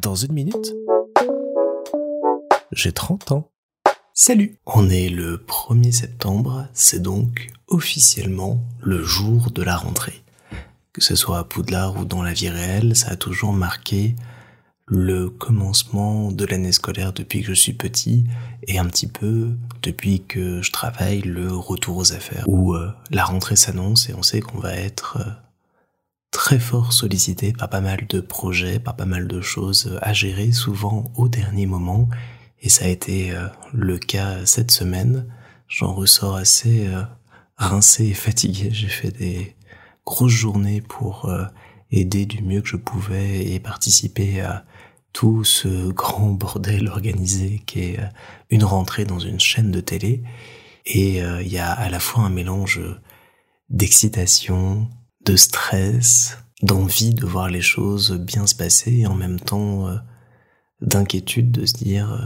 Dans une minute, j'ai 30 ans. Salut On est le 1er septembre, c'est donc officiellement le jour de la rentrée. Que ce soit à Poudlard ou dans la vie réelle, ça a toujours marqué le commencement de l'année scolaire depuis que je suis petit et un petit peu depuis que je travaille le retour aux affaires où euh, la rentrée s'annonce et on sait qu'on va être euh, très fort sollicité par pas mal de projets, par pas mal de choses à gérer, souvent au dernier moment. Et ça a été euh, le cas cette semaine. J'en ressors assez euh, rincé et fatigué. J'ai fait des grosses journées pour euh, aider du mieux que je pouvais et participer à tout ce grand bordel organisé qui est une rentrée dans une chaîne de télé. Et il y a à la fois un mélange d'excitation, de stress, d'envie de voir les choses bien se passer et en même temps euh, d'inquiétude de se dire euh,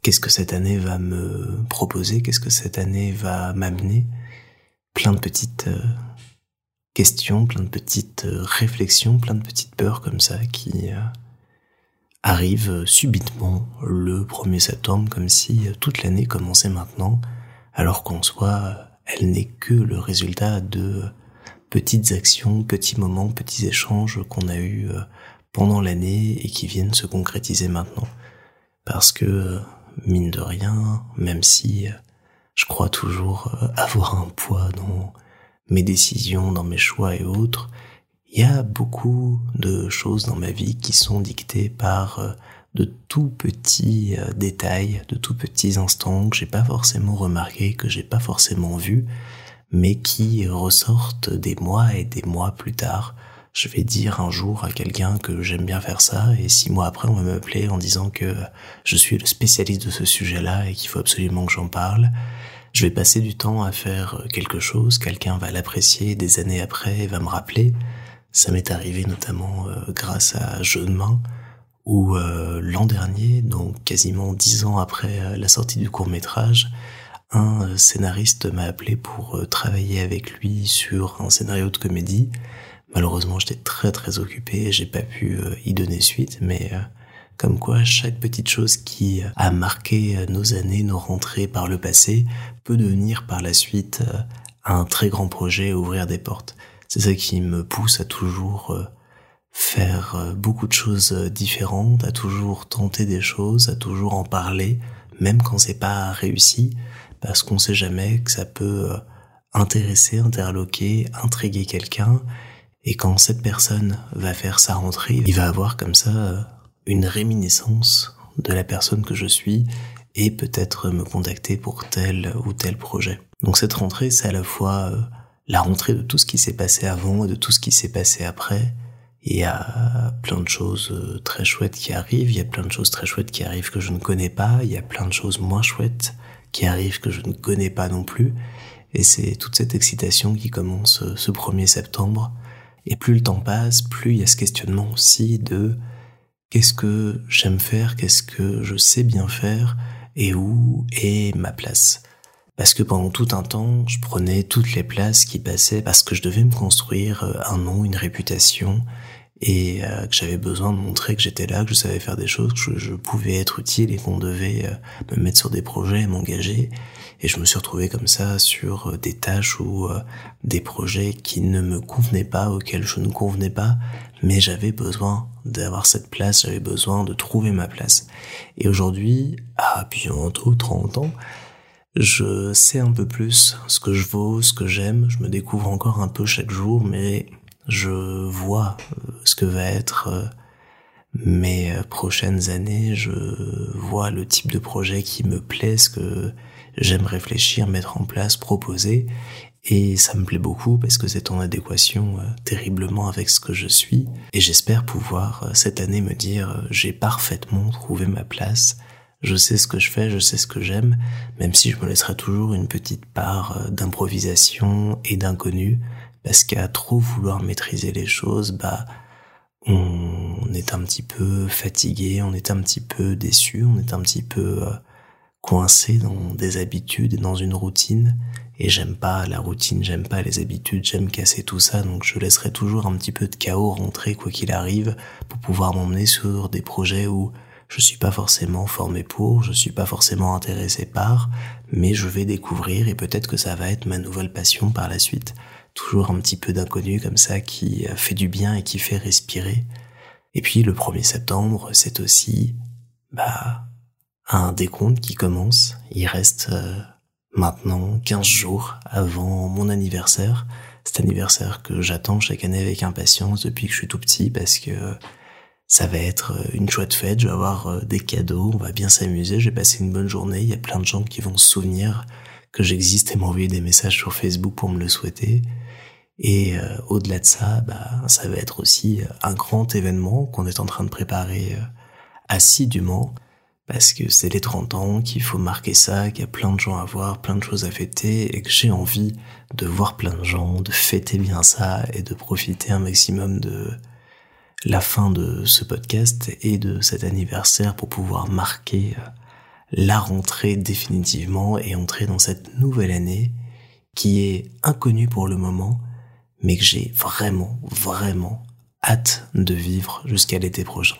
qu'est-ce que cette année va me proposer, qu'est-ce que cette année va m'amener. Plein de petites euh, questions, plein de petites réflexions, plein de petites peurs comme ça qui arrivent subitement le 1er septembre comme si toute l'année commençait maintenant alors qu'en soi elle n'est que le résultat de petites actions, petits moments, petits échanges qu'on a eus euh, pendant l'année et qui viennent se concrétiser maintenant. Parce que, euh, mine de rien, même si euh, je crois toujours avoir un poids dans mes décisions, dans mes choix et autres, il y a beaucoup de choses dans ma vie qui sont dictées par de tout petits détails, de tout petits instants que j'ai pas forcément remarqué, que j'ai pas forcément vu, mais qui ressortent des mois et des mois plus tard. Je vais dire un jour à quelqu'un que j'aime bien faire ça, et six mois après, on va m'appeler en disant que je suis le spécialiste de ce sujet-là et qu'il faut absolument que j'en parle. Je vais passer du temps à faire quelque chose, quelqu'un va l'apprécier des années après et va me rappeler. Ça m'est arrivé notamment euh, grâce à Jeu de main, où euh, l'an dernier, donc quasiment dix ans après euh, la sortie du court métrage, un euh, scénariste m'a appelé pour euh, travailler avec lui sur un scénario de comédie. Malheureusement, j'étais très très occupé et j'ai pas pu euh, y donner suite, mais comme quoi chaque petite chose qui a marqué nos années, nos rentrées par le passé, peut devenir par la suite un très grand projet, ouvrir des portes. C'est ça qui me pousse à toujours faire beaucoup de choses différentes, à toujours tenter des choses, à toujours en parler, même quand c'est pas réussi, parce qu'on sait jamais que ça peut euh, intéresser, interloquer, intriguer quelqu'un, et quand cette personne va faire sa rentrée, il va avoir comme ça euh, une réminiscence de la personne que je suis et peut-être me contacter pour tel ou tel projet. Donc cette rentrée, c'est à la fois euh, la rentrée de tout ce qui s'est passé avant et de tout ce qui s'est passé après. Il y a plein de choses très chouettes qui arrivent, il y a plein de choses très chouettes qui arrivent que je ne connais pas, il y a plein de choses moins chouettes qui arrive que je ne connais pas non plus. Et c'est toute cette excitation qui commence euh, ce 1er septembre. Et plus le temps passe, plus il y a ce questionnement aussi de qu'est-ce que j'aime faire, qu'est-ce que je sais bien faire? Et où est ma place? Parce que pendant tout un temps, je prenais toutes les places qui passaient parce que je devais me construire euh, un nom, une réputation, et euh, que j'avais besoin de montrer que j'étais là, que je savais faire des choses, que je, pouvais être utile et qu'on devait euh, me mettre sur des projets, m'engager. Et je me suis retrouvé comme ça sur euh, des tâches ou des projets qui ne me convenaient pas, auxquels je ne convenais pas, mais j'avais besoin d'avoir cette place, j'avais besoin de trouver ma place. Et aujourd'hui, à bientôt 30 ans, je sais un peu plus ce que je vaux, ce que j'aime, je me découvre encore un peu chaque jour, mais je vois euh, ce que va être euh, mes euh, prochaines années, je vois le type de projet qui me plaît, ce que j'aime réfléchir, mettre en place, proposer, et ça me plaît beaucoup parce que c'est en adéquation terriblement avec ce que je suis, et j'espère pouvoir cette année me dire j'ai parfaitement trouvé ma place, je sais ce que je fais, je sais ce que j'aime, même si je me laisserai toujours une petite part d'improvisation et d'inconnu, parce qu'à trop vouloir maîtriser les choses, bah, on est un petit peu fatigué, on est un petit peu déçu, on est un petit peu euh, coincé dans des habitudes et dans une routine. et j'aime pas la routine, j'aime pas les habitudes, j'aime casser tout ça, donc je laisserai toujours un petit peu de chaos rentrer quoi qu'il arrive pour pouvoir m'emmener sur des projets où je suis pas forcément formé pour, je suis pas forcément intéressé par, mais je vais découvrir et peut-être que ça va être ma nouvelle passion par la suite. Toujours un petit peu d'inconnu comme ça qui fait du bien et qui fait respirer. Et puis le 1er septembre, c'est aussi bah un décompte qui commence. Il reste euh, maintenant 15 jours avant mon anniversaire. Cet anniversaire que j'attends chaque année avec impatience depuis que je suis tout petit parce que ça va être euh, une chouette fête, je vais avoir euh, des cadeaux, on va bien s'amuser, je vais passer une bonne journée, il y a plein de gens qui vont se souvenir que j'existe et m'envoyer des messages sur Facebook pour me le souhaiter. Et au-delà de ça, bah, ça va être aussi un grand événement qu'on est en train de préparer assidûment parce que c'est les 30 ans, qu'il faut marquer ça, qu'il y a plein de gens à voir, plein de choses à fêter, et que j'ai envie de voir plein de gens, de fêter bien ça, et de profiter un maximum de la fin de ce podcast et de cet anniversaire pour pouvoir marquer euh, la rentrée définitivement et entrer dans cette nouvelle année qui est inconnue pour le moment, mais que j'ai vraiment, vraiment hâte de vivre jusqu'à l'été prochain.